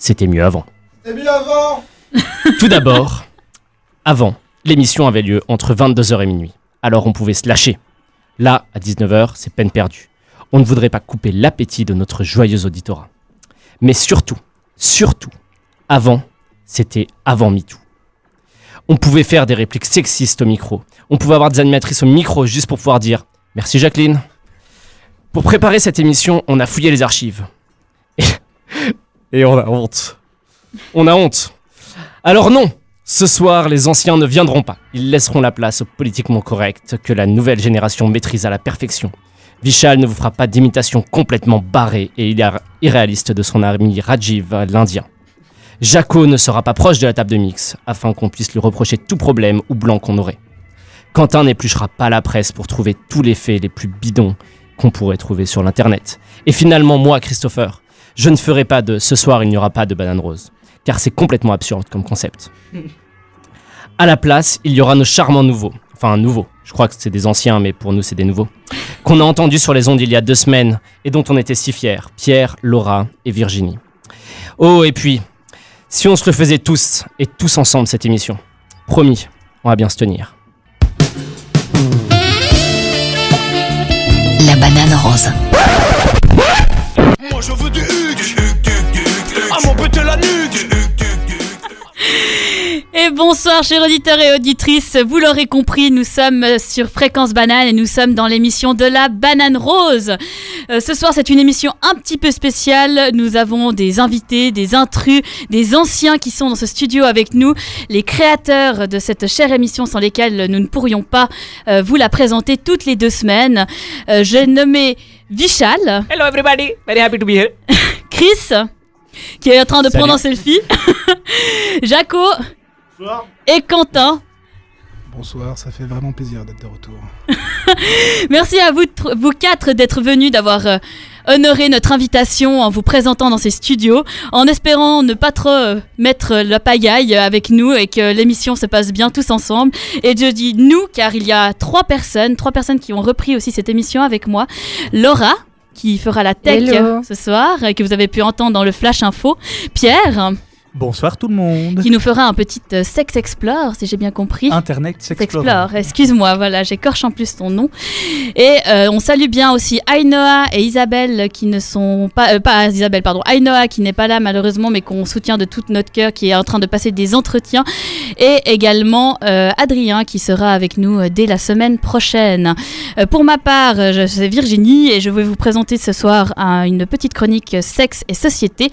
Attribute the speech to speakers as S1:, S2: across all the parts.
S1: c'était mieux avant.
S2: C'était mieux avant
S1: Tout d'abord, avant, l'émission avait lieu entre 22h et minuit. Alors on pouvait se lâcher. Là, à 19h, c'est peine perdue. On ne voudrait pas couper l'appétit de notre joyeux auditorat. Mais surtout, surtout, avant, c'était avant MeToo. On pouvait faire des répliques sexistes au micro. On pouvait avoir des animatrices au micro juste pour pouvoir dire Merci Jacqueline. Pour préparer cette émission, on a fouillé les archives. Et, et on a honte. On a honte. Alors non, ce soir, les anciens ne viendront pas. Ils laisseront la place au politiquement correct que la nouvelle génération maîtrise à la perfection. Vishal ne vous fera pas d'imitation complètement barrée et irréaliste de son ami Rajiv, l'Indien. Jaco ne sera pas proche de la table de mix, afin qu'on puisse lui reprocher tout problème ou blanc qu'on aurait. Quentin n'épluchera pas la presse pour trouver tous les faits les plus bidons qu'on pourrait trouver sur l'internet. Et finalement, moi, Christopher, je ne ferai pas de ce soir il n'y aura pas de banane rose, car c'est complètement absurde comme concept. À la place, il y aura nos charmants nouveaux, enfin nouveaux, je crois que c'est des anciens, mais pour nous c'est des nouveaux, qu'on a entendus sur les ondes il y a deux semaines et dont on était si fiers, Pierre, Laura et Virginie. Oh, et puis, si on se le faisait tous et tous ensemble cette émission, promis, on va bien se tenir.
S3: La banane rose.
S4: Moi je veux du
S5: Et bonsoir chers auditeurs et auditrices, vous l'aurez compris, nous sommes sur Fréquence Banane et nous sommes dans l'émission de la Banane Rose. Euh, ce soir c'est une émission un petit peu spéciale, nous avons des invités, des intrus, des anciens qui sont dans ce studio avec nous, les créateurs de cette chère émission sans lesquels nous ne pourrions pas euh, vous la présenter toutes les deux semaines. Euh, J'ai nommé Vishal.
S6: Hello everybody, very happy to be here.
S5: Chris, qui est en train de prendre un selfie. Jaco. Et Quentin.
S7: Bonsoir, ça fait vraiment plaisir d'être de retour.
S5: Merci à vous, vous quatre d'être venus, d'avoir euh, honoré notre invitation en vous présentant dans ces studios, en espérant ne pas trop euh, mettre la pagaille avec nous et que l'émission se passe bien tous ensemble. Et je dis nous car il y a trois personnes, trois personnes qui ont repris aussi cette émission avec moi. Laura, qui fera la tech
S8: Hello.
S5: ce soir, et que vous avez pu entendre dans le Flash Info. Pierre,
S9: Bonsoir tout le monde.
S5: qui nous fera un petit euh, Sex Explore, si j'ai bien compris.
S9: Internet s'explore.
S5: Explore, excuse-moi, voilà, j'écorche en plus ton nom. Et euh, on salue bien aussi Ainoa et Isabelle qui ne sont pas, euh, pas Isabelle, pardon, Ainoa qui n'est pas là malheureusement, mais qu'on soutient de tout notre cœur, qui est en train de passer des entretiens. Et également Adrien qui sera avec nous dès la semaine prochaine. Pour ma part, je suis Virginie et je vais vous présenter ce soir un- une petite chronique sexe et société.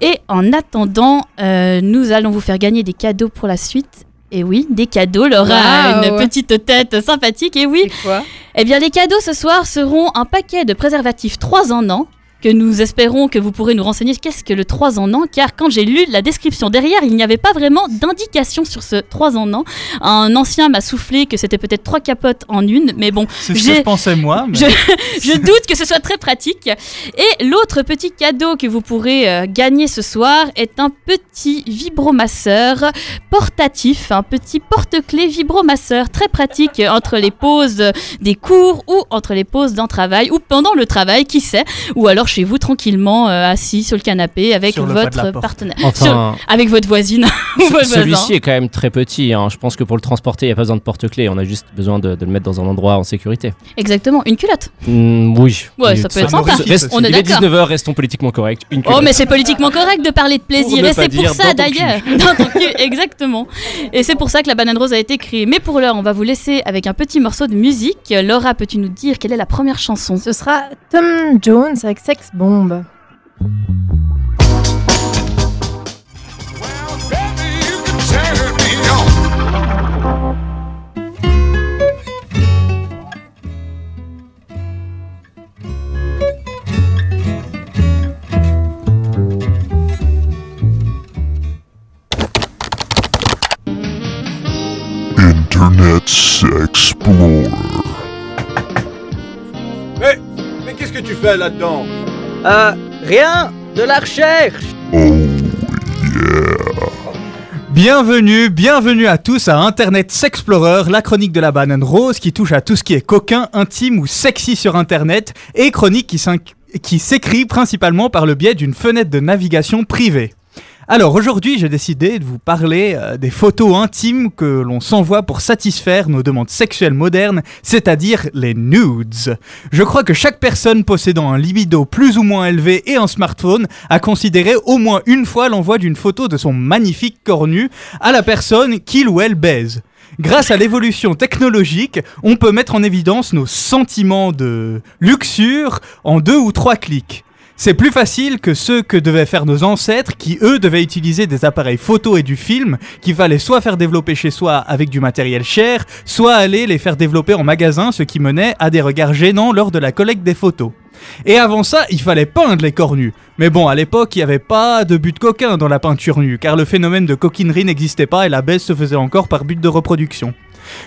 S5: Et en attendant, euh, nous allons vous faire gagner des cadeaux pour la suite. Et oui, des cadeaux. Laura a une petite tête sympathique. Et oui,
S8: quoi?
S5: Eh bien, les cadeaux ce soir seront un paquet de préservatifs 3 en an que nous espérons que vous pourrez nous renseigner qu'est-ce que le 3 en an, car quand j'ai lu la description derrière, il n'y avait pas vraiment d'indication sur ce 3 en an. Un ancien m'a soufflé que c'était peut-être trois capotes en une, mais bon,
S9: C'est ce que je pensais moi. mais-
S5: je doute que ce soit très pratique. Et l'autre petit cadeau que vous pourrez euh, gagner ce soir est un petit vibromasseur portatif, un petit porte-clés vibromasseur très pratique entre les pauses des cours ou entre les pauses d'un travail ou pendant le travail, qui sait, ou alors chez vous tranquillement euh, assis sur le canapé avec
S9: Sur
S5: votre partenaire,
S1: Enfin,
S5: Sur- avec votre voisine
S1: celui-ci est quand même très petit. hein. Je pense que pour le transporter, il n'y a pas besoin de porte-clés. On a juste besoin de, de le mettre dans un endroit en sécurité.
S5: Exactement, une culotte.
S1: Mm, oui.
S5: Ouais, ça peut
S9: être sympa.
S1: Reste-
S5: On est
S1: il est
S5: d'accord.
S1: 19h, restons politiquement corrects. Une
S5: Oh,
S1: culotte.
S5: mais c'est politiquement correct de parler de plaisir,
S1: Pour
S5: et c'est pour ça d'ailleurs. Exactement. Et c'est pour ça que la banane rose a été créée. Mais pour l'heure, on va vous laisser avec un petit morceau de musique. Laura, peux-tu nous dire quelle est la première chanson?
S8: Ce sera Tom Jones avec Sex Bomb.
S4: Baby, you can turn me on.
S10: Internet Explorer.
S2: Mais, mais qu'est-ce que tu fais là-dedans?
S6: Euh, rien, de la recherche.
S10: Oh
S9: Bienvenue, bienvenue à tous à Internet S'Explorer, la chronique de la banane rose qui touche à tout ce qui est coquin, intime ou sexy sur Internet, et chronique qui s'écrit principalement par le biais d'une fenêtre de navigation privée. Alors aujourd'hui, j'ai décidé de vous parler euh, des photos intimes que l'on s'envoie pour satisfaire nos demandes sexuelles modernes, c'est-à-dire les nudes. Je crois que chaque personne possédant un libido plus ou moins élevé et un smartphone a considéré au moins une fois l'envoi d'une photo de son magnifique corps à la personne qu'il ou elle baise. Grâce à l'évolution technologique, on peut mettre en évidence nos sentiments de luxure en deux ou trois clics. C'est plus facile que ceux que devaient faire nos ancêtres qui, eux, devaient utiliser des appareils photo et du film qu'il fallait soit faire développer chez soi avec du matériel cher, soit aller les faire développer en magasin, ce qui menait à des regards gênants lors de la collecte des photos. Et avant ça, il fallait peindre les corps nus. Mais bon, à l'époque, il n'y avait pas de but coquin dans la peinture nue, car le phénomène de coquinerie n'existait pas et la baisse se faisait encore par but de reproduction.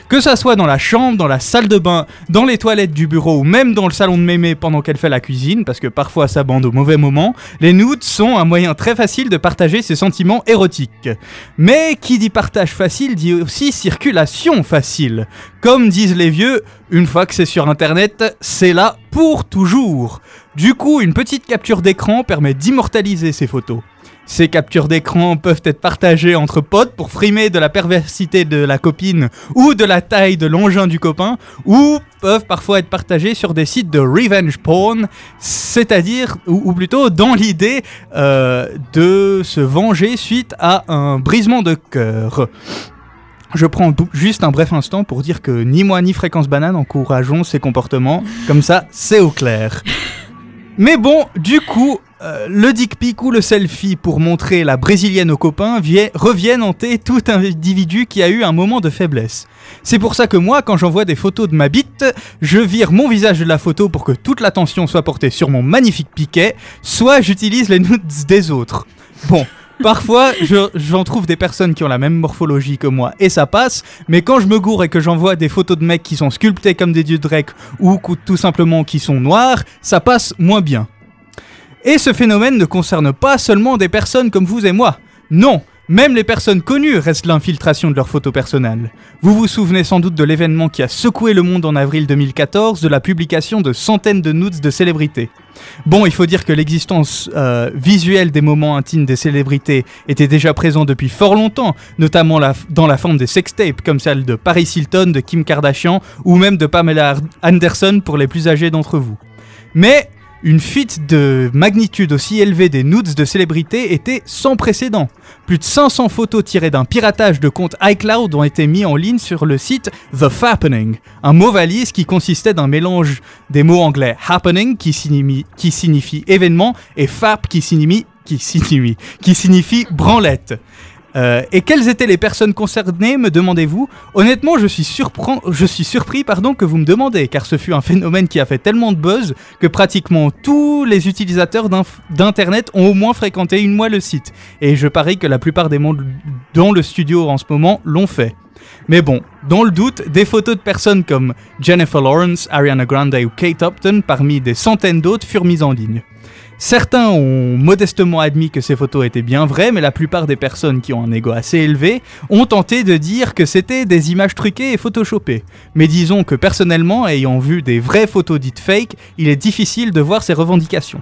S9: Que ça soit dans la chambre, dans la salle de bain, dans les toilettes du bureau ou même dans le salon de mémé pendant qu'elle fait la cuisine, parce que parfois ça bande au mauvais moment, les nudes sont un moyen très facile de partager ses sentiments érotiques. Mais qui dit partage facile dit aussi circulation facile. Comme disent les vieux, une fois que c'est sur internet, c'est là pour toujours. Du coup, une petite capture d'écran permet d'immortaliser ces photos. Ces captures d'écran peuvent être partagées entre potes pour frimer de la perversité de la copine ou de la taille de l'engin du copain, ou peuvent parfois être partagées sur des sites de revenge porn, c'est-à-dire, ou, plutôt dans l'idée euh, de se venger suite à un brisement de cœur. Je prends juste un bref instant pour dire que ni moi ni Fréquence Banane encourageons ces comportements, comme ça c'est au clair. Mais bon, du coup, euh, le dick pic ou le selfie pour montrer la brésilienne aux copains vie- reviennent hanter tout individu qui a eu un moment de faiblesse. C'est pour ça que moi, quand j'envoie des photos de ma bite, je vire mon visage de la photo pour que toute l'attention soit portée sur mon magnifique piquet, soit j'utilise les nudes des autres. Bon. Parfois, je- j'en trouve des personnes qui ont la même morphologie que moi et ça passe, mais quand je me gourre et que j'envoie des photos de mecs qui sont sculptés comme des dieux de ou tout simplement qui sont noirs, ça passe moins bien. Et ce phénomène ne concerne pas seulement des personnes comme vous et moi. Non, même les personnes connues restent l'infiltration de leurs photos personnelles. Vous vous souvenez sans doute de l'événement qui a secoué le monde en avril 2014, de la publication de centaines de nudes de célébrités. Bon, il faut dire que l'existence euh, visuelle des moments intimes des célébrités était déjà présente depuis fort longtemps, notamment dans la forme des sextapes comme celle de Paris Hilton, de Kim Kardashian ou même de Pamela Anderson pour les plus âgés d'entre vous. Mais une fuite de magnitude aussi élevée des nudes de célébrités était sans précédent. Plus de 500 photos tirées d'un piratage de compte iCloud ont été mis en ligne sur le site The Fappening, un mot valise qui consistait d'un mélange des mots anglais happening qui signifie, événement et fap qui signifie branlette. Euh, et quelles étaient les personnes concernées, me demandez-vous Honnêtement, je suis, surpris pardon, que vous me demandez, car ce fut un phénomène qui a fait tellement de buzz que pratiquement tous les utilisateurs d'Internet ont au moins fréquenté une fois le site. Et je parie que la plupart des mondes dans le studio en ce moment l'ont fait. Mais bon, dans le doute, des photos de personnes comme Jennifer Lawrence, Ariana Grande ou Kate Upton, parmi des centaines d'autres, furent mises en ligne. Certains ont modestement admis que ces photos étaient bien vraies, mais la plupart des personnes qui ont un ego assez élevé ont tenté de dire que c'était des images truquées et photoshopées. Mais disons que personnellement, ayant vu des vraies photos dites fake, il est difficile de voir ces revendications.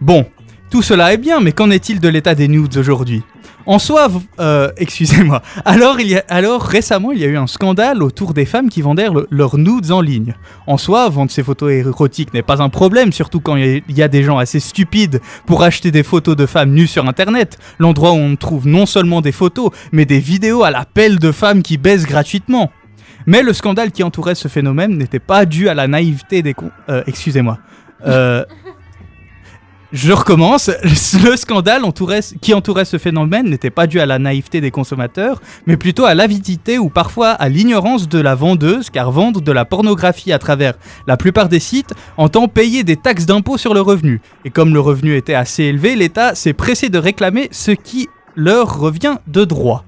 S9: Bon, tout cela est bien, mais qu'en est-il de l'état des nudes aujourd'hui? En soi, euh, excusez-moi. Alors, il récemment, il y a eu un scandale autour des femmes qui vendaient le- leurs nudes en ligne. En soi, vendre ces photos érotiques n'est pas un problème, surtout quand il y a- des gens assez stupides pour acheter des photos de femmes nues sur Internet, l'endroit où on trouve non seulement des photos, mais des vidéos à l'appel de femmes qui baissent gratuitement. Mais le scandale qui entourait ce phénomène n'était pas dû à la naïveté des euh, excusez-moi. Euh, je recommence. Le scandale qui entourait ce phénomène n'était pas dû à la naïveté des consommateurs, mais plutôt à l'avidité ou parfois à l'ignorance de la vendeuse, car vendre de la pornographie à travers la plupart des sites entend payer des taxes d'impôt sur le revenu. Et comme le revenu était assez élevé, l'État s'est pressé de réclamer ce qui leur revient de droit.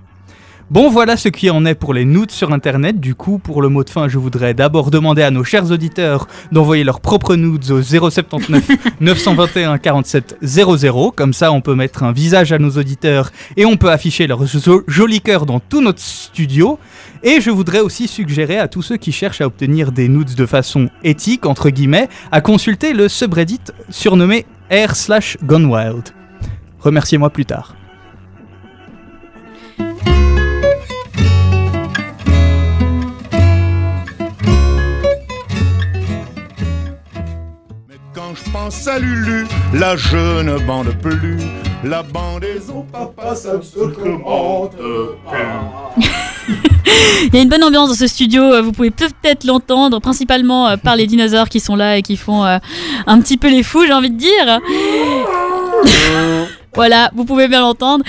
S9: Bon, voilà ce qui en est pour les nudes sur Internet. Du coup, pour le mot de fin, je voudrais d'abord demander à nos chers auditeurs d'envoyer leurs propres nudes au 079 921 47 00. Comme ça, on peut mettre un visage à nos auditeurs et on peut afficher leur jo- joli cœur dans tout notre studio. Et je voudrais aussi suggérer à tous ceux qui cherchent à obtenir des nudes de façon éthique, entre guillemets, à consulter le subreddit surnommé r slash gone wild. Remerciez-moi plus tard.
S10: Salut Lu, là je ne bande plus, la bandaison papa, ça ne se commande plus.
S5: Il y a une bonne ambiance dans ce studio, euh, vous pouvez peut-être l'entendre, principalement euh, par les dinosaures qui sont là et qui font euh, un petit peu les fous, j'ai envie de dire. Voilà, vous pouvez bien l'entendre.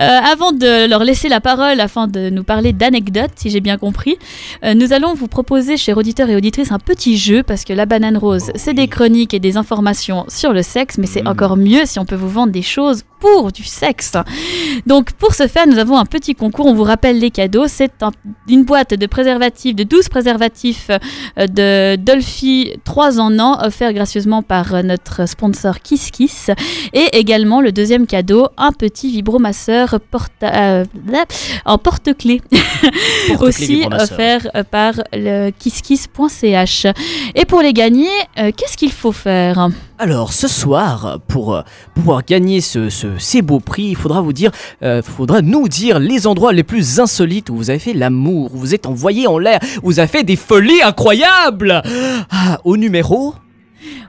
S5: Euh, avant de leur laisser la parole afin de nous parler d'anecdotes, si j'ai bien compris, euh, nous allons vous proposer, chers auditeurs et auditrices, un petit jeu parce que la banane rose, c'est des chroniques et des informations sur le sexe, mais c'est encore mieux si on peut vous vendre des choses pour du sexe. Donc pour ce faire, nous avons un petit concours, on vous rappelle les cadeaux, c'est un- une boîte de préservatifs, de 12 préservatifs euh, de Dolphy 3 en an, offert gracieusement par euh, notre sponsor Kiss Kiss. Et également le deuxième cadeau, un petit vibromasseur porta- euh, en porte-clés. Aussi
S1: vibromasseur.
S5: offert par le kisskiss.ch. Et pour les gagner, euh, qu'est-ce qu'il faut faire?
S3: Alors ce soir, pour pouvoir gagner ce, ce- ces beaux prix, il faudra vous dire, euh, faudra nous dire les endroits les plus insolites où vous avez fait l'amour, où vous êtes envoyé en l'air, où vous avez fait des folies incroyables. Ah, au numéro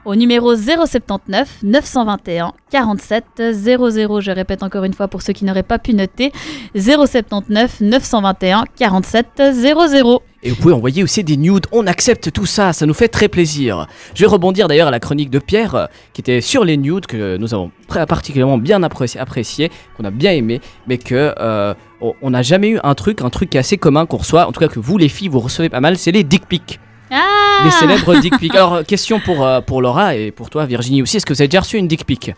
S5: au numéro 079 921 47 00. Je répète encore une fois pour ceux qui n'auraient pas pu noter 079 921 47 00.
S3: Et vous pouvez envoyer aussi des nudes, on accepte tout ça, ça nous fait très plaisir. Je vais rebondir d'ailleurs à la chronique de Pierre, euh, qui était sur les nudes, que nous avons particulièrement bien apprécié, qu'on a bien aimé, mais que euh, on- n'a jamais eu un truc, un truc assez commun qu'on reçoit, en tout cas que vous les filles, vous recevez pas mal, c'est les dick pics.
S5: Ah
S3: Les célèbres dick pics. Alors, euh, question pour, euh, pour Laura et pour toi Virginie aussi, est-ce que vous avez déjà reçu une dick pic?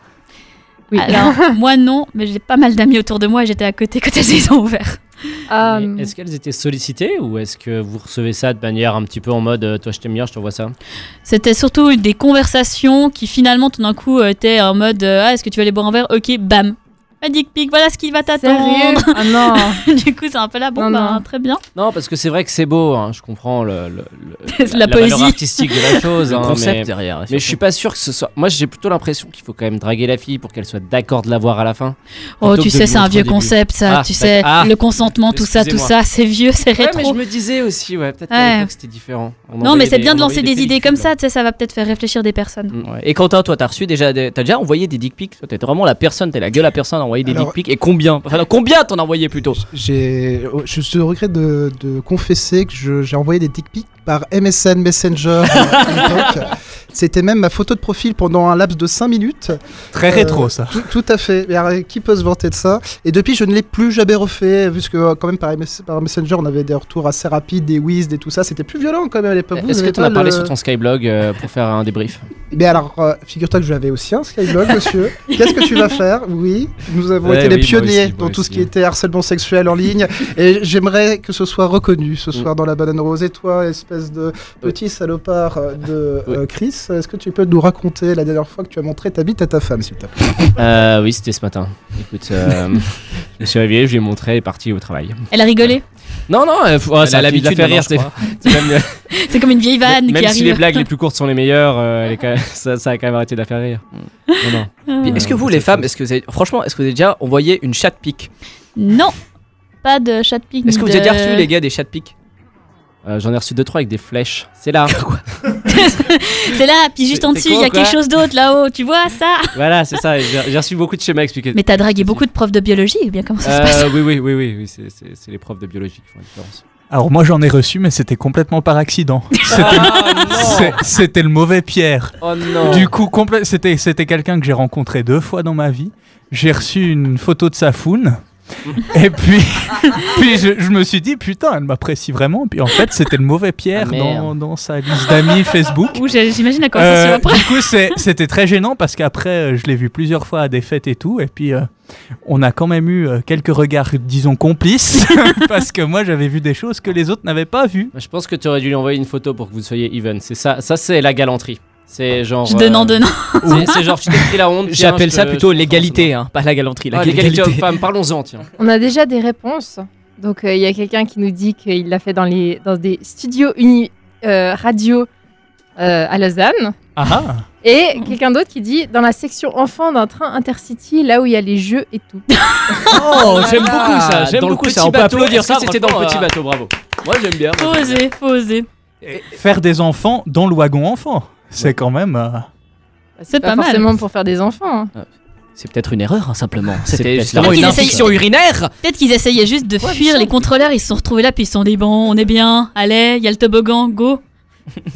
S8: Oui.
S5: Alors, moi non, mais j'ai pas mal d'amis autour de moi et j'étais à côté quand elles les ont ouverts.
S8: Euh,
S1: Mais Est-ce qu'elles étaient sollicitées ou est-ce que vous recevez ça de manière un petit peu en mode euh, toi je t'aime bien, je t'envoie ça?
S5: C'était surtout des conversations qui finalement tout d'un coup euh, étaient en mode euh, Ah, est-ce que tu veux aller boire un verre? Ok, bam. Un dick pic, voilà ce qui va t'attendre.
S8: Ah non
S5: du coup, c'est un peu là, bon,
S8: Non,
S5: bah,
S8: non.
S5: très bien.
S1: Non, parce que c'est vrai que c'est beau, hein, je comprends le, le- le-
S5: La
S1: valeur
S5: poésie.
S1: artistique de la chose.
S3: Le
S1: hein,
S3: concept
S1: mais-
S3: derrière.
S1: Mais je suis pas sûr que ce soit. Moi, j'ai plutôt l'impression qu'il faut quand même draguer la fille pour qu'elle soit d'accord de l'avoir à la fin.
S5: Oh, tu
S1: que
S5: sais, c'est un vieux concept, ça.
S1: Ah,
S5: tu sais.
S1: Ah.
S5: le consentement, tout ça, tout ça, c'est vieux, c'est
S1: Ouais, mais
S5: rétro.
S1: je me disais aussi, ouais, peut-être
S5: Ouais.
S1: l'époque c'était différent. On
S5: Non, mais c'est bien de
S1: on
S5: lancer des idées comme ça, tu sais, ça va peut-être faire réfléchir des personnes.
S3: Et Quentin, toi, t'as reçu déjà, t'as déjà envoyé des dick pics? Toi, t'es vraiment la personne, t'es la gueule à personne à envoyer des
S7: Alors-
S3: dick pics. Et combien Enfin, combien t'en as envoyé plutôt
S7: J'ai, oh, je te regrette de, de confesser que je- j'ai envoyé des dick pics par MSN Messenger. C'était même ma photo de profil pendant un laps de 5 minutes.
S9: Très
S7: Euh,
S9: rétro ça.
S7: Tout, tout à fait. Mais alors, qui peut se vanter de ça? Et depuis, je ne l'ai plus jamais refait, puisque quand même par, MS par Messenger, on avait des retours assez rapides, des whiz, des tout ça. C'était plus violent quand même à l'époque.
S1: Est-ce que tu en as parlé
S7: le-
S1: sur ton Skyblog euh, pour faire un débrief?
S7: Mais alors, euh, figure-toi que j'avais aussi un Skyblog, monsieur. Qu'est-ce que tu vas faire? Oui, nous avons
S1: Ouais,
S7: été
S1: oui,
S7: les pionniers
S1: aussi,
S7: dans tout ce qui était harcèlement sexuel en ligne. et j'aimerais que ce soit reconnu ce soir dans la banane rose. Et toi, espèce de petit salopard de euh, Chris, est-ce que tu peux nous raconter la dernière fois que tu as montré ta bite à ta femme, s'il te plaît?
S1: Euh, Oui, c'était ce matin. Écoute, euh, je me suis réveillé, je lui ai montré, elle est partie au travail.
S5: Elle a rigolé?
S1: Non, non, euh,
S3: Elle
S1: ça
S3: a
S1: l'habitude de rire. c'est- c'est même,
S5: C'est comme une vieille vanne
S1: même
S5: qui
S1: si les
S5: arrive.
S1: blagues les plus courtes sont les meilleures, euh, elle est quand même- ça, ça a quand même arrêté de la faire rire. Non, non.
S3: Puis, Est-ce que vous, les femmes, est-ce que vous avez... franchement, est-ce que vous avez déjà envoyé une chat pic?
S5: Non, pas de chat pic.
S3: Est-ce que vous avez déjà reçu, les gars, des chat pics?
S1: Euh, J'en ai reçu deux trois avec des flèches. C'est là.
S5: C'est là, puis juste en
S1: c'est
S5: dessus, il y a quelque chose d'autre là-haut, tu vois ça
S1: voilà, c'est ça. J'ai reçu beaucoup de schémas expliqués.
S5: Mais t'as dragué beaucoup de profs de biologie, ou bien comment ça se passe
S1: Euh, oui, oui, oui, oui, oui, c'est- les profs de biologie qui font la différence.
S9: Alors moi j'en ai reçu mais c'était complètement par accident. C'était c'est- c'était le mauvais Pierre.
S1: Oh non.
S9: Du coup c'était c'était quelqu'un que j'ai rencontré deux fois dans ma vie. J'ai reçu une photo de sa foune. Et puis, puis je, je me suis dit, putain, elle m'apprécie vraiment. Puis en fait, c'était le mauvais Pierre
S1: Ah,
S9: dans, dans sa liste d'amis Facebook.
S5: J'ai- j'imagine la conversation
S9: Euh,
S5: après.
S9: du coup, c'était très gênant parce qu'après, euh, je l'ai vu plusieurs fois à des fêtes et tout. Et puis, euh, on a quand même eu euh, quelques regards, disons, complices. parce que moi, j'avais vu des choses que les autres n'avaient pas vues.
S1: Je pense que tu aurais dû lui envoyer une photo pour que vous soyez even. C'est ça, ça c'est la galanterie. C'est genre.
S5: Je donne en
S1: euh,
S5: donnant.
S1: C'est c'est genre tu t'es pris la honte.
S3: J'appelle ça plutôt l'égalité, hein, pas la galanterie. La
S1: Ah, l'égalité homme-femme, parlons-en, tiens.
S8: On a déjà des réponses. Donc euh, il y a quelqu'un qui nous dit qu'il l'a fait dans, les, dans des studios uni, euh, radio euh, à Lausanne.
S9: Ah ah
S8: Et quelqu'un d'autre qui dit dans la section enfant d'un train intercity, là où il y a les jeux et tout.
S3: Oh, j'aime beaucoup ça, j'aime beaucoup ça. On peut applaudir ça.
S1: C'était dans le petit bateau, bravo.
S3: Moi, j'aime bien.
S5: Faut oser, faut oser.
S9: Faire des enfants dans le wagon enfant. C'est quand même. euh,
S5: C'est
S8: pas,
S5: pas mal.
S8: forcément pour faire des enfants. hein.
S3: C'est peut-être une erreur, hein, simplement.
S1: C'est
S3: C'était
S1: peut-être
S3: justement une infection urinaire.
S5: Peut-être qu'ils essayaient juste de fuir les contrôleurs, ils se sont retrouvés là, puis ils se sont dit bon, on est bien, allez, il y a le toboggan, go.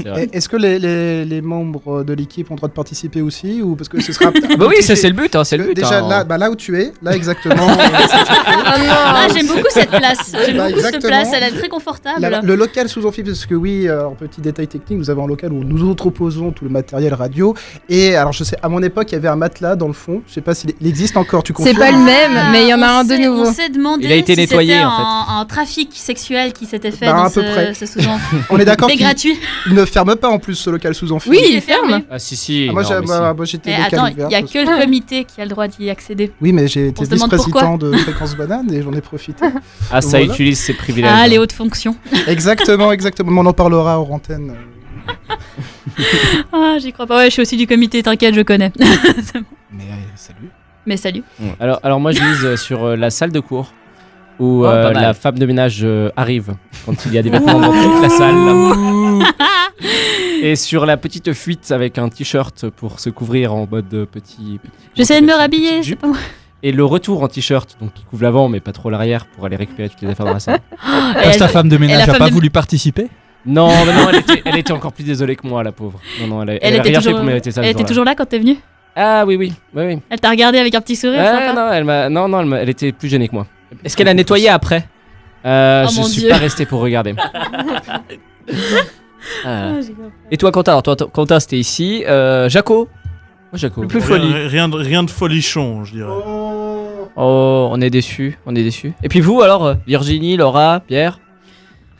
S1: C'est
S7: Est-ce que les, les- les membres de l'équipe ont le droit de participer aussi ou parce que ce sera
S3: Bah oui, ça c'est le but, hein, c'est le but.
S7: Déjà
S3: hein.
S7: là, bah, là où tu es, là exactement. euh, c'est.
S8: Ah non
S5: Ah, j'aime beaucoup cette place. J'aime
S7: Bah,
S5: beaucoup cette place, elle est très confortable.
S7: La- le local sous amphi, parce que oui, euh, en petit détail technique, nous avons un local où nous entreposons tout le matériel radio. Et alors, je sais, à mon époque, il y avait un matelas dans le fond. Je sais pas s'il il existe encore, tu
S8: C'est
S7: confirmes
S8: pas le même,
S5: Ah,
S8: mais il y en a
S5: on
S8: un de nouveau.
S5: On s'est demandé
S3: Il a été
S5: si
S3: nettoyé, en fait.
S5: un, un trafic sexuel qui s'était fait
S7: Bah,
S5: dans
S7: à peu
S5: ce,
S7: près.
S5: ce sous-enfant.
S7: On est d'accord qu'il
S5: gratuit.
S7: Il ne ferme pas en plus ce local sous amphi.
S8: Oui,
S5: Il est
S8: ferme.
S1: Ah si si.
S7: Ah, moi,
S1: non,
S7: j'ai-
S1: mais
S7: moi,
S1: si.
S7: moi, j'étais
S5: Mais
S7: local
S5: attends, il y a que le comité qui a le droit d'y accéder.
S7: Oui, mais j'ai été vice-président de Fréquence Banane et j'en ai profité.
S1: Ah ça
S7: Voilà.
S1: utilise ses privilèges.
S5: Ah, les hautes fonctions.
S7: exactement, exactement. Mais on en parlera hors antenne.
S5: Ah, j'y crois pas. Ouais, je suis aussi du comité, t'inquiète, je connais.
S7: Mais euh, salut.
S5: Mais salut.
S1: Alors, alors moi je mise euh, sur euh, la salle de cours où
S3: Oh,
S1: euh, la femme de ménage euh, arrive quand il y a des vêtements dans toute la salle. Et sur la petite fuite avec un t-shirt pour se couvrir en mode euh, petit. petit-
S5: J'essaie de me rhabiller, c'est pas moi.
S1: Et le retour en t-shirt, donc qui couvre l'avant mais pas trop l'arrière pour aller récupérer toutes les affaires dans la salle.
S9: Parce que ta femme de ménage
S5: la
S9: a
S5: femme
S9: pas
S5: de-
S9: voulu participer
S1: Non, mais non, elle était, elle était encore plus désolée que moi, la pauvre. Non, non, elle, a- elle,
S5: Elle était
S1: rien fait
S5: toujours,
S1: pour mériter ça.
S5: elle était toujours là quand t'es venu
S1: Ah oui, oui, oui, oui.
S5: Elle t'a regardé avec un petit sourire
S1: non, elle non, non, elle, m'a- elle était plus gênée que moi.
S3: Est-ce qu'elle a nettoyé après
S1: Euh,
S5: Oh
S1: je suis
S5: Dieu.
S1: pas resté pour regarder.
S3: Ah.
S5: Ah.
S3: Et toi, Quentin Alors, toi, Quentin, c'était ici. Euh, Jaco. Le plus
S11: Rien,
S3: folie.
S11: rien de, rien de folichon, je dirais.
S3: Oh, on est déçus, on est déçus. Et puis vous, alors, euh, Virginie, Laura, Pierre?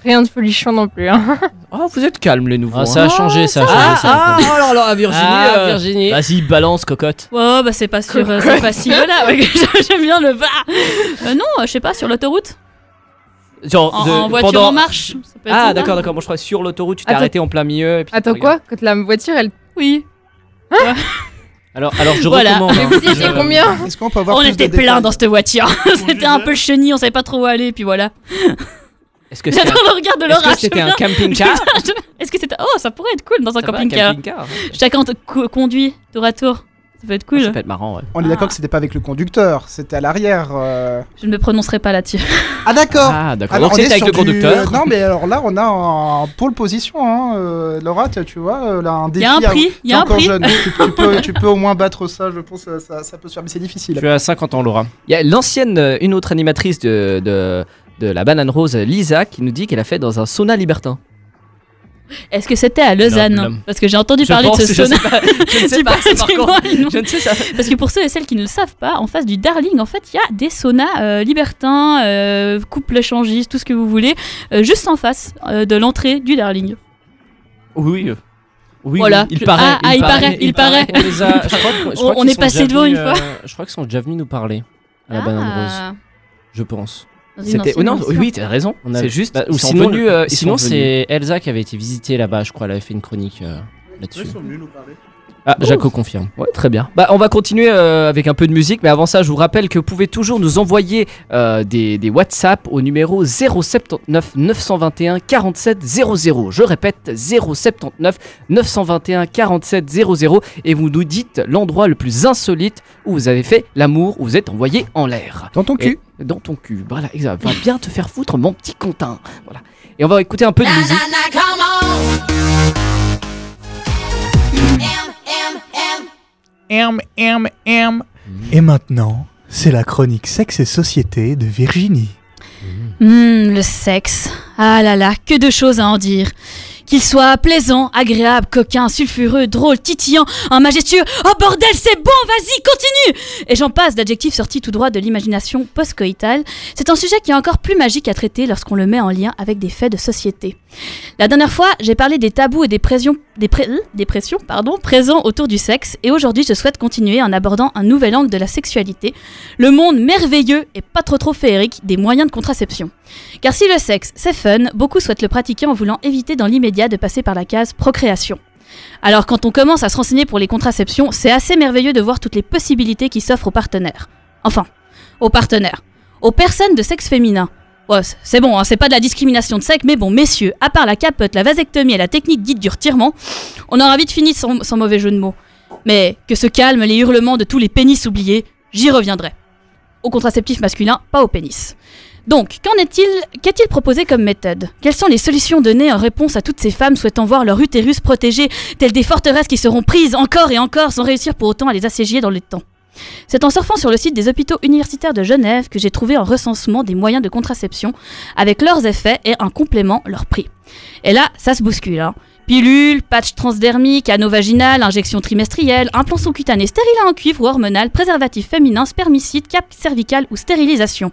S8: Rien de folichon non plus. Hein.
S3: Oh, vous êtes calmes, les nouveaux.
S1: Ah,
S3: hein.
S1: ça a changé, ça a changé.
S3: Ah,
S1: ça,
S3: ah,
S1: maintenant.
S3: alors, alors, Virginie,
S1: Ah,
S3: euh,
S1: Virginie.
S3: Vas-y, balance, cocotte.
S5: Ouais, bah c'est pas sur, euh, c'est pas si voilà. ouais, J'aime bien le va. Euh, non, euh, je sais pas, sur l'autoroute.
S3: Genre,
S5: En,
S3: de-
S5: en voiture
S3: pendant-
S5: en marche. ça peut être
S3: Ah,
S5: sympa.
S3: d'accord, d'accord. Moi, je crois que sur l'autoroute, tu t'es
S8: Attends.
S3: arrêté en plein milieu. Et puis
S8: Attends quoi? Quand la voiture elle.
S5: Oui.
S1: Alors, alors je
S5: Voilà.
S1: recommande. Hein.
S8: vous étiez combien?
S7: Est-ce qu'on peut avoir
S5: On
S7: plus
S5: était
S7: de
S5: plein dans cette voiture. C'était un peu le chenille, on savait pas trop où aller, puis voilà.
S3: Est-ce que c'était un,
S5: le regard de
S3: est-ce
S5: Laura.
S3: que c'était un camping-car
S5: Est-ce que c'était. Oh, ça pourrait être cool dans un camping-car.
S3: camping-car, hein.
S5: Chacun te co- conduit tour à tour. Ça peut être cool.
S3: Ça peut être marrant, ouais.
S7: On est d'accord que c'était pas avec le conducteur, c'était à l'arrière. euh.
S5: Je ne me prononcerai pas là-dessus.
S7: Ah d'accord.
S3: Ah, d'accord. Donc
S7: on est
S3: c'était avec le
S7: du-
S3: conducteur.
S7: Non mais alors là on a un pôle position. Hein. euh, Laura, tu, vois, euh, là un défi.
S5: y a un prix, il y a un prix.
S7: jeune, tu, tu peux, tu peux au moins battre ça. Je pense que ça, ça peut se faire, mais c'est difficile.
S1: Tu as 50 ans, Laura.
S3: Il y a l'ancienne, euh, une autre animatrice de, de, de la banane rose, Lisa, qui nous dit qu'elle a fait dans un sauna libertin.
S5: Est-ce que c'était à Lausanne. Parce que j'ai entendu
S3: Je
S5: parler
S3: pense,
S5: de ce
S3: je sais
S5: sauna.
S3: pas, je ne sais pas, ça, par contre.
S5: Dis-moi,
S3: Je ne sais ça.
S5: Parce que pour ceux et celles qui ne le savent pas, en face du Darling, en fait, il y a des saunas euh, libertins, euh, couple échangiste, tout ce que vous voulez, euh, juste en face euh, de l'entrée du Darling.
S3: Oui. Oui,
S5: Voilà.
S3: oui, il paraît.
S5: Ah, ah, il paraît, il paraît.
S1: On les a- je crois que- je
S5: On-
S1: crois
S5: on
S1: qu'ils
S5: est passé devant
S1: venus,
S5: une fois.
S1: euh, je crois qu'ils sont déjà venus nous parler à la banane rose. Je pense.
S3: C'était. non, oui, t'as raison.
S1: On a-
S3: C'est juste.
S1: Bah,
S3: ils
S1: ou
S3: sont
S1: sinon,
S3: venus, euh, ils
S1: sinon c'est Elsa qui avait été visitée là-bas, je crois. Elle avait fait une chronique euh, là-dessus.
S11: Ils sont venus nous parler.
S1: Ah, Jaco confirme.
S3: Ouais, très bien. Bah, on va continuer euh, avec un peu de musique, mais avant ça, je vous rappelle que vous pouvez toujours nous envoyer euh, des, des WhatsApp au numéro 079 921 47 00. Je répète, 079 921 47 00 et vous nous dites l'endroit le plus insolite où vous avez fait l'amour, où vous êtes envoyé en l'air.
S7: Dans ton cul.
S3: Dans ton cul. Voilà, exact. Va bien te faire foutre, mon petit Quentin. Voilà. Et on va écouter un peu de musique.
S9: M, M, M. Et maintenant, c'est la chronique Sexe et Société de Virginie.
S5: Hmm, le sexe. Ah là là, que de choses à en dire. Qu'il soit plaisant, agréable, coquin, sulfureux, drôle, titillant, un majestueux. Oh bordel, c'est bon, vas-y, continue Et j'en passe d'adjectifs sortis tout droit de l'imagination post-coïtale. C'est un sujet qui est encore plus magique à traiter lorsqu'on le met en lien avec des faits de société. La dernière fois, j'ai parlé des tabous et des pressions, euh, des pressions pardon, présents autour du sexe, et aujourd'hui je souhaite continuer en abordant un nouvel angle de la sexualité, le monde merveilleux et pas trop trop féerique des moyens de contraception. Car si le sexe c'est fun, beaucoup souhaitent le pratiquer en voulant éviter dans l'immédiat de passer par la case procréation. Alors quand on commence à se renseigner pour les contraceptions, c'est assez merveilleux de voir toutes les possibilités qui s'offrent aux partenaires. Enfin, aux partenaires. Aux personnes de sexe féminin. Ouais, c- c'est bon, hein, c'est pas de la discrimination de sexe, mais bon, messieurs, à part la capote, la vasectomie et la technique dite du retirement, on aura vite fini sans, mauvais jeu de mots. Mais que se calment les hurlements de tous les pénis oubliés, j'y reviendrai. Au contraceptif masculin, pas au pénis. Donc, qu'en est-il Qu'est-il proposé comme méthode? Quelles sont les solutions données en réponse à toutes ces femmes souhaitant voir leur utérus protégé, telles des forteresses qui seront prises encore et encore sans réussir pour autant à les assiéger dans le temps? C'est en surfant sur le site des hôpitaux universitaires de Genève que j'ai trouvé un recensement des moyens de contraception avec leurs effets et un complément leur prix. Et là, ça se bouscule. Hein. Pilule, patch transdermique, anneau vaginal, injection trimestrielle, implant sous-cutané stérile en cuivre ou hormonal, préservatif féminin, spermicide, cap cervical ou stérilisation.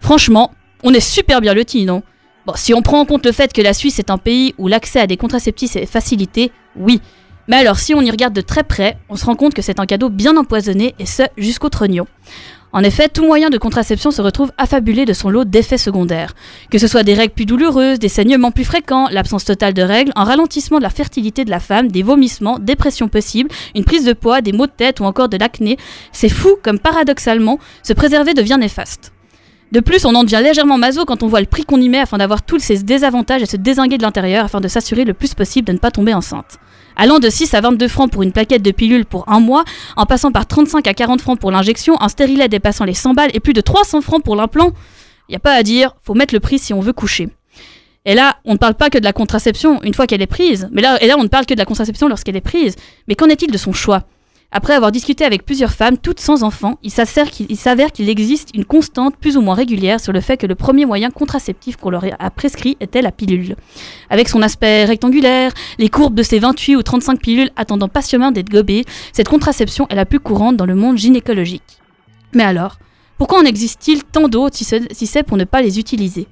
S5: Franchement, on est super bien lotis, non? Bon, si on prend en compte le fait que la Suisse est un pays où l'accès à des contraceptifs est facilité, oui. Mais alors, si on y regarde de très près, on se rend compte que c'est un cadeau bien empoisonné, et ce, jusqu'au trognon. En effet, tout moyen de contraception se retrouve affabulé de son lot d'effets secondaires. Que ce soit des règles plus douloureuses, des saignements plus fréquents, l'absence totale de règles, un ralentissement de la fertilité de la femme, des vomissements, dépression possible, une prise de poids, des maux de tête ou encore de l'acné, c'est fou comme paradoxalement, se préserver devient néfaste. De plus, on en devient légèrement maso quand on voit le prix qu'on y met afin d'avoir tous ces désavantages et se désinguer de l'intérieur afin de s'assurer le plus possible de ne pas tomber enceinte. Allant de 6 à 22 francs pour une plaquette de pilules pour un mois, en passant par 35 à 40 francs pour l'injection, un stérilet dépassant les 100 balles et plus de 300 francs pour l'implant, y a pas à dire, faut mettre le prix si on veut coucher. Et là, on ne parle pas que de la contraception une fois qu'elle est prise, mais et là, on ne parle que de la contraception lorsqu'elle est prise. Mais qu'en est-il de son choix? Après avoir discuté avec plusieurs femmes, toutes sans enfants, il s'avère qu'il existe une constante plus ou moins régulière sur le fait que le premier moyen contraceptif qu'on leur a prescrit était la pilule. Avec son aspect rectangulaire, les courbes de ses 28 ou 35 pilules attendant patiemment d'être gobées, cette contraception est la plus courante dans le monde gynécologique. Mais alors, pourquoi en existe-t-il tant d'autres si c'est pour ne pas les utiliser?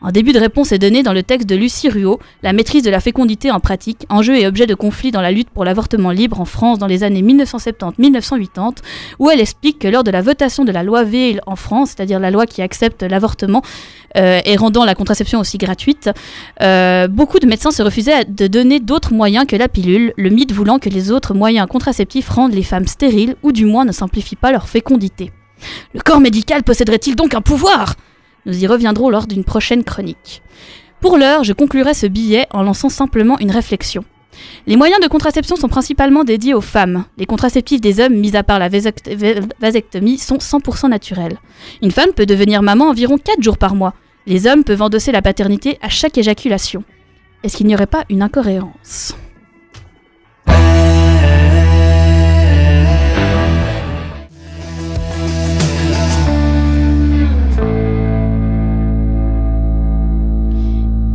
S5: Un début de réponse est donné dans le texte de Lucie Ruot, La maîtrise de la fécondité en pratique, enjeu et objet de conflit dans la lutte pour l'avortement libre en France dans les années 1970-1980, où elle explique que lors de la votation de la loi Veil en France, c'est-à-dire la loi qui accepte l'avortement euh, et rendant la contraception aussi gratuite, euh, beaucoup de médecins se refusaient de donner d'autres moyens que la pilule, le mythe voulant que les autres moyens contraceptifs rendent les femmes stériles ou du moins ne simplifient pas leur fécondité. Le corps médical posséderait-il donc un pouvoir? Nous y reviendrons lors d'une prochaine chronique. Pour l'heure, je conclurai ce billet en lançant simplement une réflexion. Les moyens de contraception sont principalement dédiés aux femmes. Les contraceptifs des hommes, mis à part la vasectomie, sont 100% naturels. Une femme peut devenir maman environ 4 jours par mois. Les hommes peuvent endosser la paternité à chaque éjaculation. Est-ce qu'il n'y aurait pas une incohérence?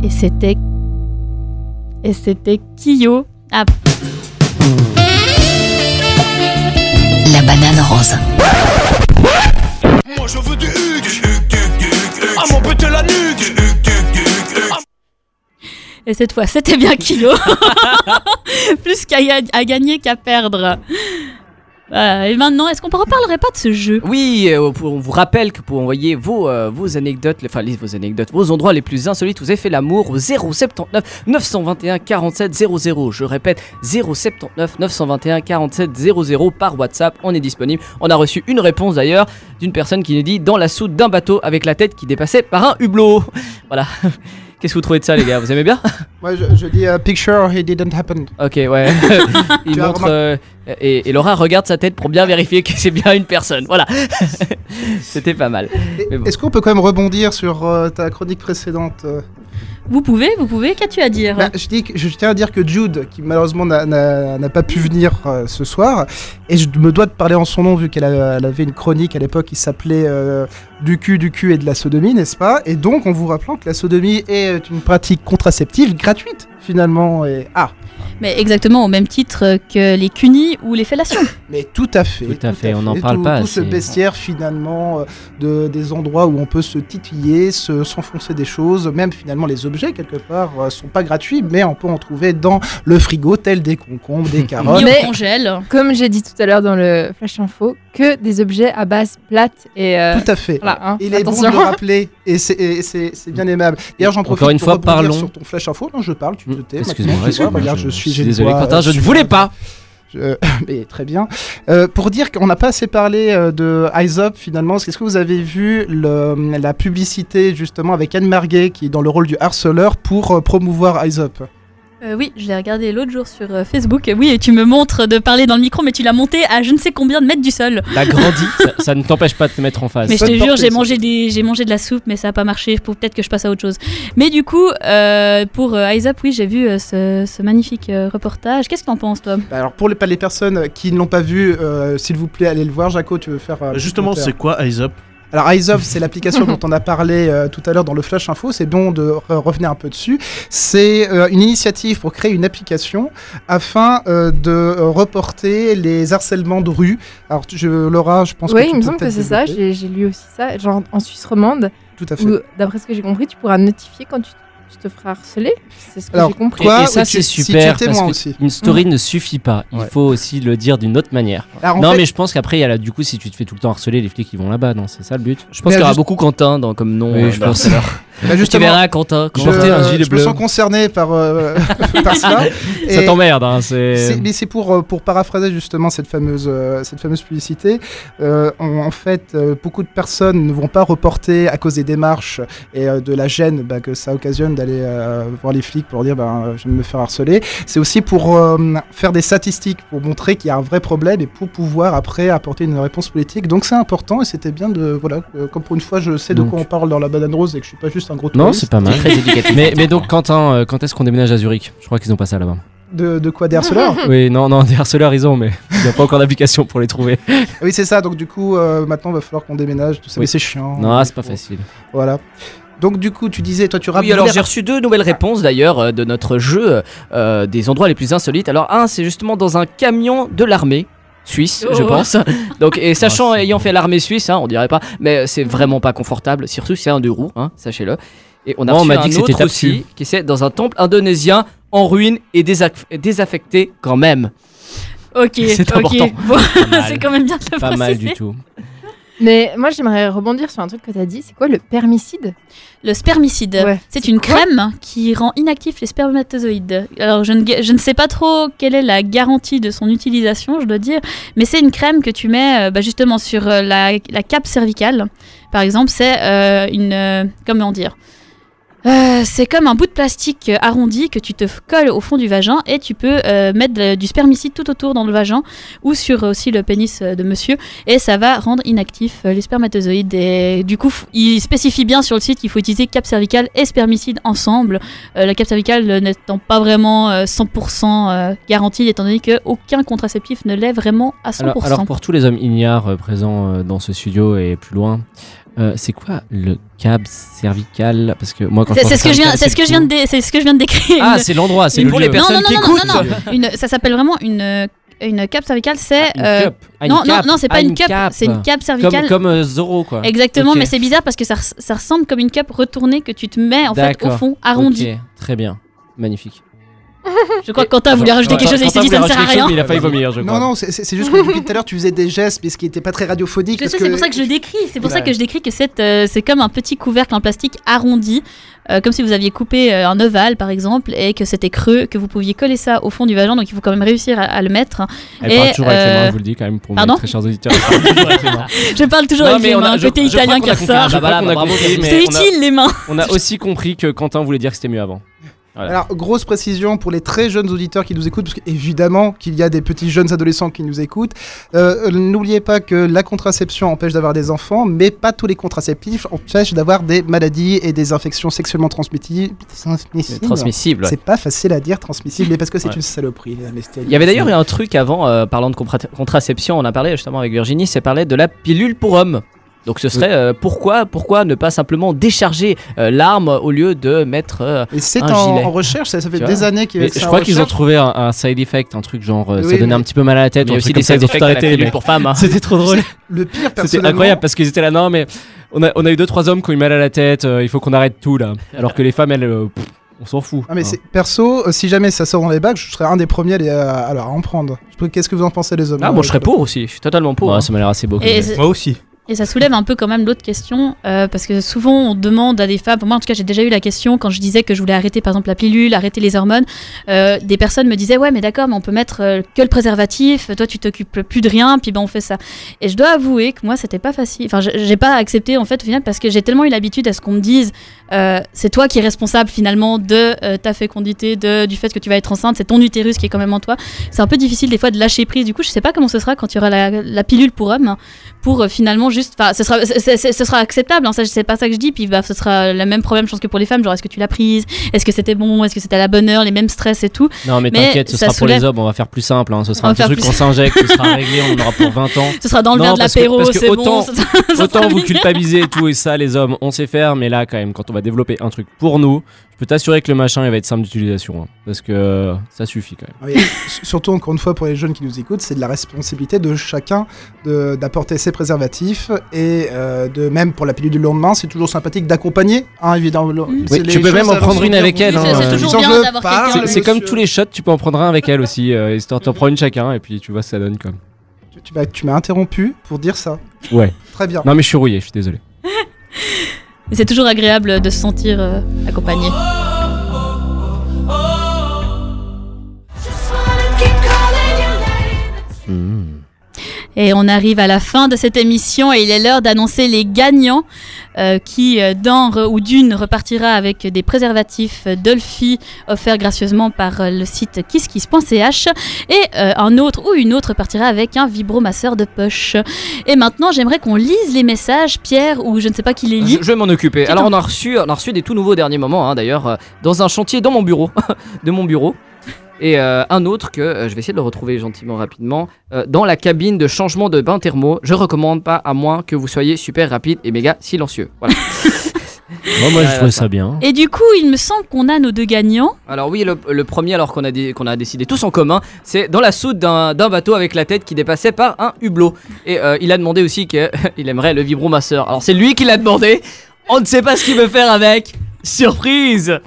S5: Et c'était. Et c'était Kyo. Ah.
S12: La banane rose.
S4: Moi je veux du Ah mon la nuque
S5: Et cette fois, c'était bien Kyo. Plus qu'à à gagner qu'à perdre. Voilà, et maintenant, est-ce qu'on ne reparlerait pas de ce jeu?
S3: Oui, euh, on vous rappelle que pour envoyer vos, euh, vos anecdotes, enfin vos anecdotes, vos endroits les plus insolites, vous avez fait l'amour au 079 921 47 00. Je répète, 079 921 47 00 par WhatsApp. On est disponible. On a reçu une réponse d'ailleurs d'une personne qui nous dit dans la soute d'un bateau avec la tête qui dépassait par un hublot. voilà. Qu'est-ce que vous trouvez de ça, les gars? Vous aimez bien?
S7: Moi, je, je dis euh, picture, it didn't happen.
S3: Ok, ouais. Il montre. euh, et, et Laura regarde sa tête pour bien vérifier que c'est bien une personne. Voilà. C'était pas mal. Bon.
S7: Est-ce qu'on peut quand même rebondir sur euh, ta chronique précédente euh?
S5: Vous pouvez, vous pouvez, qu'as-tu à dire
S7: Bah, je, tiens à dire que Jude, qui malheureusement n'a- pas pu venir euh, ce soir, et je me dois de parler en son nom vu qu'elle avait une chronique à l'époque qui s'appelait euh, Du cul, du cul et de la sodomie, n'est-ce pas? Et donc en vous rappelant que la sodomie est une pratique contraceptive gratuite finalement. Et... Ah,
S5: Mais exactement au même titre que les cunis ou les fellations.
S7: mais tout à fait.
S1: Tout à fait, on n'en parle
S7: tout-
S1: pas
S7: Tout ce
S1: assez.
S7: bestiaire finalement euh, de, des endroits où on peut se titiller, se- s'enfoncer des choses, même finalement les objets quelque part euh, sont pas gratuits, mais on peut en trouver dans le frigo, tels des concombres, des carottes.
S8: Mais-
S5: au congèle.
S8: Comme j'ai dit tout à l'heure dans le Flash Info, que des objets à base plate et. euh,
S7: Tout à fait.
S8: voilà, hein,
S7: Il est bon
S8: attention.
S7: de le rappeler et c'est- et c'est c'est bien aimable. D'ailleurs, j'en profite
S1: Encore une
S7: pour
S1: fois, parlons.
S7: sur ton flash info. Non, je parle, tu te tais.
S1: Excuse-moi,
S7: regarde,
S1: je-
S7: je
S1: je suis désolé,
S7: doigt,
S1: Quentin, je ne voulais pas.
S7: Mais très bien. Euh, pour dire qu'on n'a pas assez parlé euh, de Eyes Up finalement, est-ce que vous avez vu le- la publicité justement avec Anne Marguet qui est dans le rôle du harceleur pour euh, promouvoir Eyes Up?
S5: Euh, oui, je l'ai regardé l'autre jour sur euh, Facebook. Oui, et tu me montres de parler dans le micro, mais tu l'as monté à je ne sais combien de mètres du sol.
S1: T'as grandi, ça, ça ne t'empêche pas de te mettre en face.
S5: Mais je te jure, j'ai mangé, des, j'ai mangé de la soupe, mais ça n'a pas marché. Faut peut-être que je passe à autre chose. Mais du coup, euh, pour euh, Up, oui, j'ai vu euh, ce, ce magnifique euh, reportage. Qu'est-ce que t'en penses, toi?
S7: Bah, Alors pour les, les personnes qui ne l'ont pas vu, euh, s'il vous plaît, allez le voir. Jaco, tu veux faire euh,
S11: Justement, c'est quoi Up
S7: Alors Eyes Up, c'est l'application dont on a parlé euh, tout à l'heure dans le Flash Info. C'est bon de re- revenir un peu dessus. C'est euh, une initiative pour créer une application afin euh, de reporter les harcèlements de rue. Alors je, Laura, je pense que
S8: Oui, il me semble que c'est ça. J'ai lu aussi ça. Genre en Suisse romande.
S7: Tout à fait.
S8: D'après ce que j'ai compris, tu pourras notifier quand tu, tu te feras harceler. C'est ce que j'ai compris.
S7: toi,
S1: et ça,
S7: ou tu-
S1: c'est
S7: si tu
S1: super.
S7: es
S1: parce que
S7: aussi.
S1: Une story ne suffit pas. Il
S7: Ouais.
S1: faut aussi le dire d'une autre manière.
S7: Alors,
S1: non,
S7: fait-
S1: mais je pense qu'après, il y a là, du coup, si tu te fais tout le temps harceler, les flics ils vont là-bas, non C'est ça le but?
S3: Je pense qu'il y aura
S7: juste-
S3: beaucoup Quentin dans, comme nom.
S1: Oui,
S3: euh,
S1: je
S3: dans
S1: pense.
S7: Bah,
S3: tu verras Quentin.
S7: je,
S1: gilet
S7: je
S1: bleu.
S7: me sens concerné par, euh, par cela.
S1: Ça
S7: Et-
S1: t'emmerde, hein
S7: mais c'est pour, euh, pour paraphraser justement cette fameuse, euh, cette fameuse publicité. Euh, en, fait, euh, beaucoup de personnes ne vont pas reporter à cause des démarches et euh, de la gêne bah, que ça occasionne d'aller euh, voir les flics pour dire ben, je vais me faire harceler. C'est aussi pour euh, faire des statistiques, pour montrer qu'il y a un vrai problème et pour pouvoir après apporter une réponse politique. Donc c'est important et c'était bien de. Voilà, euh, comme pour une fois, je sais de quoi on parle dans la banane rose et que je suis pas juste un gros
S1: Non,
S7: touriste.
S1: c'est pas mal.
S3: Très éducatif.
S1: mais, mais donc, Quentin, euh, quand est-ce qu'on déménage à Zurich? Je crois qu'ils ont pas ça là-bas.
S7: De, de quoi? Des harceleurs?
S1: Oui, non, non, des harceleurs, ils ont, mais il n'y a pas encore d'application pour les trouver.
S7: Oui, c'est ça. Donc, du coup, euh, maintenant, il va falloir qu'on déménage. Tout ça.
S1: Oui.
S7: Mais c'est chiant.
S1: Non, c'est pas
S7: faut-
S1: facile.
S7: Voilà. Donc, du coup, tu disais, toi, tu
S3: Oui,
S7: rappelles.
S3: alors j'ai reçu deux nouvelles réponses d'ailleurs euh, de notre jeu euh, des endroits les plus insolites. Alors un, c'est justement dans un camion de l'armée suisse, je
S5: Oh.
S3: pense. Donc et sachant
S1: Ah, c'est
S3: ayant fait l'armée suisse, hein, on dirait pas, mais c'est vraiment pas confortable, surtout si c'est un deux roues, hein, sachez-le. Et on a
S1: Moi, on
S3: reçu
S1: m'a
S3: un
S1: dit que c'était
S3: autre aussi
S1: dessus.
S3: qui c'est dans un temple indonésien en ruine et désaff- désaffecté quand même.
S5: Ok,
S3: C'est
S5: ok.
S3: important.
S5: Bon,
S1: Pas mal.
S5: c'est quand même bien de le
S1: Pas mal du tout.
S8: Mais moi, j'aimerais rebondir sur un truc que tu as dit. C'est quoi le permicide?
S5: Le spermicide,
S8: Ouais.
S5: c'est une crème qui rend inactifs les spermatozoïdes. Alors je ne, je ne sais pas trop quelle est la garantie de son utilisation, je dois dire, mais c'est une crème que tu mets euh, bah, justement sur euh, la, la cape cervicale. Par exemple, c'est euh, une... euh, comment dire? Euh, c'est comme un bout de plastique arrondi que tu te colles au fond du vagin et tu peux euh, mettre du spermicide tout autour dans le vagin ou sur aussi le pénis euh, de monsieur et ça va rendre inactifs euh, les spermatozoïdes. Et du coup, il spécifie bien sur le site qu'il faut utiliser cape cervicale et spermicide ensemble. La cape cervicale n'étant pas vraiment euh, 100% euh, garantie étant donné qu'aucun contraceptif ne l'est vraiment à 100%.
S1: Alors, pour tous les hommes ignares présents dans ce studio et plus loin, euh, c'est quoi le cab cervical? Parce que moi, quand
S5: c'est
S1: je
S5: c'est
S1: pense
S5: ce que je viens, c'est ce que je viens de, c'est ce que je viens de décrire.
S1: Ah, c'est l'endroit, c'est
S3: pour les personnes
S5: non, non,
S3: qui
S5: non, non,
S3: écoutent.
S5: non, non. Une, ça s'appelle vraiment une, une cape cervicale. C'est
S1: Une
S5: euh,
S1: cup. Ah, une
S5: non, non, non, c'est pas
S1: Ah,
S5: une cape, c'est une cape cervicale.
S1: Comme, comme euh, Zorro, quoi.
S5: Exactement, mais c'est bizarre parce que ça, res- ça ressemble comme une cape retournée que tu te mets en fait au fond, arrondi.
S1: Ok, très bien. Magnifique.
S5: Je crois que Quentin voulait rajouter quelque chose et il s'est dit ça ne sert à rien.
S1: Il a failli vomir, je crois.
S7: Non, non, c'est- juste que depuis tout à l'heure, tu faisais des gestes, mais ce qui n'était pas très radiophonique.
S5: Je
S7: parce
S5: sais, c'est pour ça que je le décris. C'est pour ça que je décris que c'est euh, c'est comme un petit couvercle en plastique arrondi, euh, comme si vous aviez coupé euh, un ovale par exemple et que c'était creux, que vous pouviez coller ça au fond du vagin. Donc il faut quand même réussir à, à le mettre.
S1: Elle
S5: Et,
S1: parle toujours avec les mains, je vous le dis quand même pour mes très chers auditeurs. Elle parle toujours avec les mains.
S5: Je parle toujours
S1: Non,
S5: avec
S1: mais
S5: les
S1: on a-
S5: mains, côté italien qui ressort.
S1: Crois
S3: Bah
S5: C'est utile les mains.
S1: On a aussi compris que Quentin voulait dire que c'était mieux avant. Voilà.
S7: Alors, grosse précision pour les très jeunes auditeurs qui nous écoutent, parce qu'évidemment qu'il y a des petits jeunes adolescents qui nous écoutent. Euh, N'oubliez pas que la contraception empêche d'avoir des enfants, mais pas tous les contraceptifs empêchent d'avoir des maladies et des infections sexuellement transmissibles. transmissibles.
S3: Ouais.
S7: C'est pas facile à dire transmissible, mais parce que c'est
S3: Ouais.
S7: une saloperie.
S3: Il y avait d'ailleurs eu un truc avant, euh, parlant de contraception, on a parlé justement avec Virginie, c'est parler de la pilule pour hommes. Donc ce serait euh, pourquoi, pourquoi ne pas simplement décharger euh, l'arme au lieu de mettre euh,
S7: Et c'est
S3: un
S7: en,
S3: gilet?
S7: en recherche, ça, ça fait
S3: Tu
S7: des
S3: vois?
S7: années
S1: Mais
S7: c'est
S1: je
S7: en
S1: crois qu'ils ont
S7: recherche.
S1: trouvé un, un side effect, un truc genre euh, ça donnait
S7: mais-
S1: un petit peu mal à la tête.
S3: mais
S1: ou un
S3: aussi
S1: truc
S3: des
S1: comme ça,
S3: side
S1: ils ont
S3: effects
S1: tout
S3: à la
S1: arrêté, les mecs.
S3: pour femmes. hein.
S1: C'était trop drôle.
S7: Le pire,
S1: C'était
S7: personnellement.
S1: incroyable parce qu'ils étaient là, non mais on a, on a eu deux trois hommes qui ont eu mal à la tête, euh, il faut qu'on arrête tout là. Alors que les femmes, elles, euh, pff, on s'en fout.
S7: Ah mais
S1: hein.
S7: c'est perso, euh, si jamais ça sort dans les bacs, je serais un des premiers à, les- à- alors, à en prendre. Je peux- Qu'est-ce que vous en pensez les hommes?
S3: Ah, moi je serais pour aussi, je suis totalement pour.
S1: Ouais,
S3: hein.
S1: ça m'a l'air assez beau. comme
S5: Et
S1: geste.
S5: c'est-
S9: Moi aussi.
S5: Et ça soulève un peu quand même l'autre question, euh, parce que souvent on demande à des femmes, moi en tout cas j'ai déjà eu la question quand je disais que je voulais arrêter par exemple la pilule, arrêter les hormones, euh, des personnes me disaient ouais mais d'accord mais on peut mettre euh, que le préservatif, toi tu t'occupes plus de rien, puis ben on fait ça. Et je dois avouer que moi c'était pas facile, enfin j'ai pas accepté en fait au final parce que j'ai tellement eu l'habitude à ce qu'on me dise euh, c'est toi qui es responsable finalement de euh, ta fécondité, de, du fait que tu vas être enceinte, c'est ton utérus qui est quand même en toi. C'est un peu difficile des fois de lâcher prise. Du coup, je sais pas comment ce sera quand tu auras la, la pilule pour homme, hein, pour euh, finalement juste, enfin, ce sera, c'est- c'est- ce sera acceptable. Hein, c'est pas ça que je dis. Puis bah, ce sera le même problème, je pense que pour les femmes, genre est-ce que tu l'as prise, est-ce que c'était bon, est-ce que c'était à la bonne heure, les mêmes stress et tout.
S1: Non, mais,
S5: Mais
S1: t'inquiète, ce sera pour les hommes, on va faire plus simple. hein. Ce sera un petit truc qu'on s'injecte, ce sera réglé, on en aura pour 20 ans.
S5: Ce sera dans le verre de l'apéro, c'est bon.
S1: autant-
S5: ça- ça sera
S1: Autant vous
S5: mieux.
S1: culpabiliser et tout, et ça, les hommes, on sait faire, mais là, quand même, quand on va développer un truc pour nous, je peux t'assurer que le machin, il va être simple d'utilisation. hein. parce que euh, ça suffit quand même.
S7: Ah oui, s- surtout, encore une fois, pour les jeunes qui nous écoutent, c'est de la responsabilité de chacun de- d'apporter ses préservatifs et euh, de même pour la pilule du lendemain, c'est toujours sympathique d'accompagner, hein, évidemment.
S1: Oui,
S7: C'est
S1: tu
S7: les
S1: peux même
S7: choses
S1: en
S7: à
S1: prendre une avec elle.
S5: Oui,
S1: hein,
S5: c'est
S1: euh,
S5: toujours bien d'avoir quelqu'un.
S1: C'est c'est comme
S7: monsieur.
S1: tous les shots, tu peux en prendre un avec elle aussi, euh, histoire t'en prends une chacun et puis tu vois, ça donne comme.
S7: Tu- Tu m'as tu m'as interrompu pour dire ça.
S1: Ouais.
S7: Très bien.
S1: Non, mais je suis rouillé, je suis désolé.
S5: Et c'est toujours agréable de se sentir euh, accompagné. Et on arrive à la fin de cette émission et il est l'heure d'annoncer les gagnants euh, qui, euh, d'un ou d'une, repartira avec des préservatifs Dolphy offerts gracieusement par euh, le site kisskiss.ch et euh, un autre ou une autre partira avec un vibromasseur de poche. Et maintenant, j'aimerais qu'on lise les messages, Pierre, ou je ne sais pas qui les lit.
S3: Je, je vais m'en occuper. Alors on a reçu, on a reçu des tout nouveaux derniers moments, hein, d'ailleurs, dans un chantier dans mon bureau, de mon bureau. Et euh, un autre que euh, je vais essayer de le retrouver gentiment rapidement euh, dans la cabine de changement de bain thermo. Je recommande pas à moins que vous soyez super rapide et méga silencieux. Voilà.
S1: Moi, moi, je trouvais ça bien.
S5: Et du coup, il me semble qu'on a nos deux gagnants.
S3: Alors oui, le, le premier alors qu'on a, dé- qu'on a décidé tous en commun, c'est dans la soute d'un d'un bateau avec la tête qui dépassait par un hublot. Et euh, il a demandé aussi qu'il aimerait le vibromasseur. Alors c'est lui qui l'a demandé. On ne sait pas ce qu'il veut faire avec. Surprise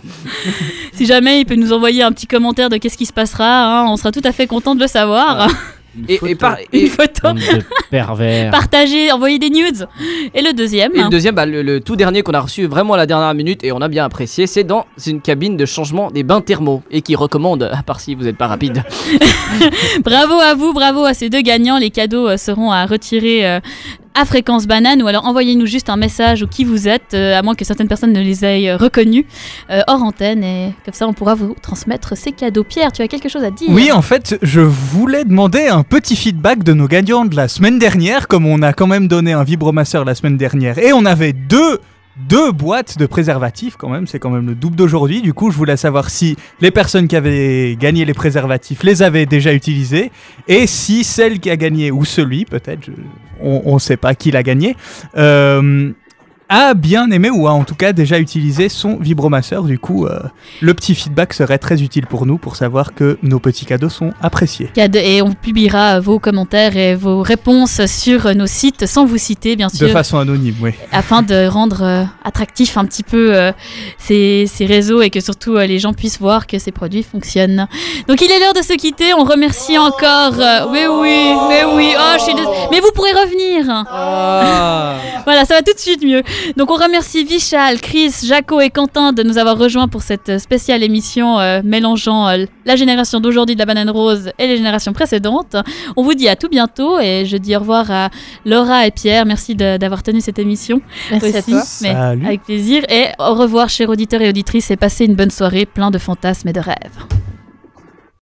S5: Si jamais il peut nous envoyer un petit commentaire de qu'est-ce qui se passera, hein, on sera tout à fait content de le savoir.
S3: Et, et par-
S5: Une
S3: et-
S5: photo.
S1: De pervers.
S5: Partager, envoyer des nudes. Et le deuxième.
S3: Et le deuxième, bah, le, le tout dernier qu'on a reçu vraiment à la dernière minute et on a bien apprécié, c'est dans une cabine de changement des bains thermaux et qui recommande, à part si vous n'êtes pas rapide.
S5: Bravo à vous, bravo à ces deux gagnants. Les cadeaux euh, seront à retirer euh, à fréquence banane ou alors envoyez-nous juste un message ou qui vous êtes, euh, à moins que certaines personnes ne les aient euh, reconnus euh, hors antenne et comme ça on pourra vous transmettre ces cadeaux. Pierre, tu as quelque chose à dire?
S9: Oui, en fait, je voulais demander un petit feedback de nos gagnants de la semaine dernière, comme on a quand même donné un vibromasseur la semaine dernière, et on avait deux, deux boîtes de préservatifs quand même, c'est quand même le double d'aujourd'hui. Du coup, je voulais savoir si les personnes qui avaient gagné les préservatifs les avaient déjà utilisés, et si celle qui a gagné, ou celui peut-être, on ne sait pas qui l'a gagné, euh, a bien aimé ou a en tout cas déjà utilisé son vibromasseur. Du coup, euh, le petit feedback serait très utile pour nous pour savoir que nos petits cadeaux sont appréciés.
S5: Et on publiera vos commentaires et vos réponses sur nos sites sans vous citer, bien sûr.
S9: De façon anonyme, oui.
S5: afin de rendre euh, attractif un petit peu euh, ces, ces réseaux et que surtout euh, les gens puissent voir que ces produits fonctionnent. Donc il est l'heure de se quitter. On remercie encore. mais oui, mais oui. Oh, je suis dés- Mais vous pourrez revenir. Voilà, ça va tout de suite mieux. Donc on remercie Vichal, Chris, Jaco et Quentin de nous avoir rejoints pour cette spéciale émission euh, mélangeant euh, la génération d'aujourd'hui de la banane rose et les générations précédentes. On vous dit à tout bientôt et je dis au revoir à Laura et Pierre. Merci d'avoir tenu cette émission.
S8: Merci à toi.
S5: mais
S9: Salut.
S5: avec plaisir. Et au revoir chers auditeurs et auditrices et passez une bonne soirée plein de fantasmes et de rêves.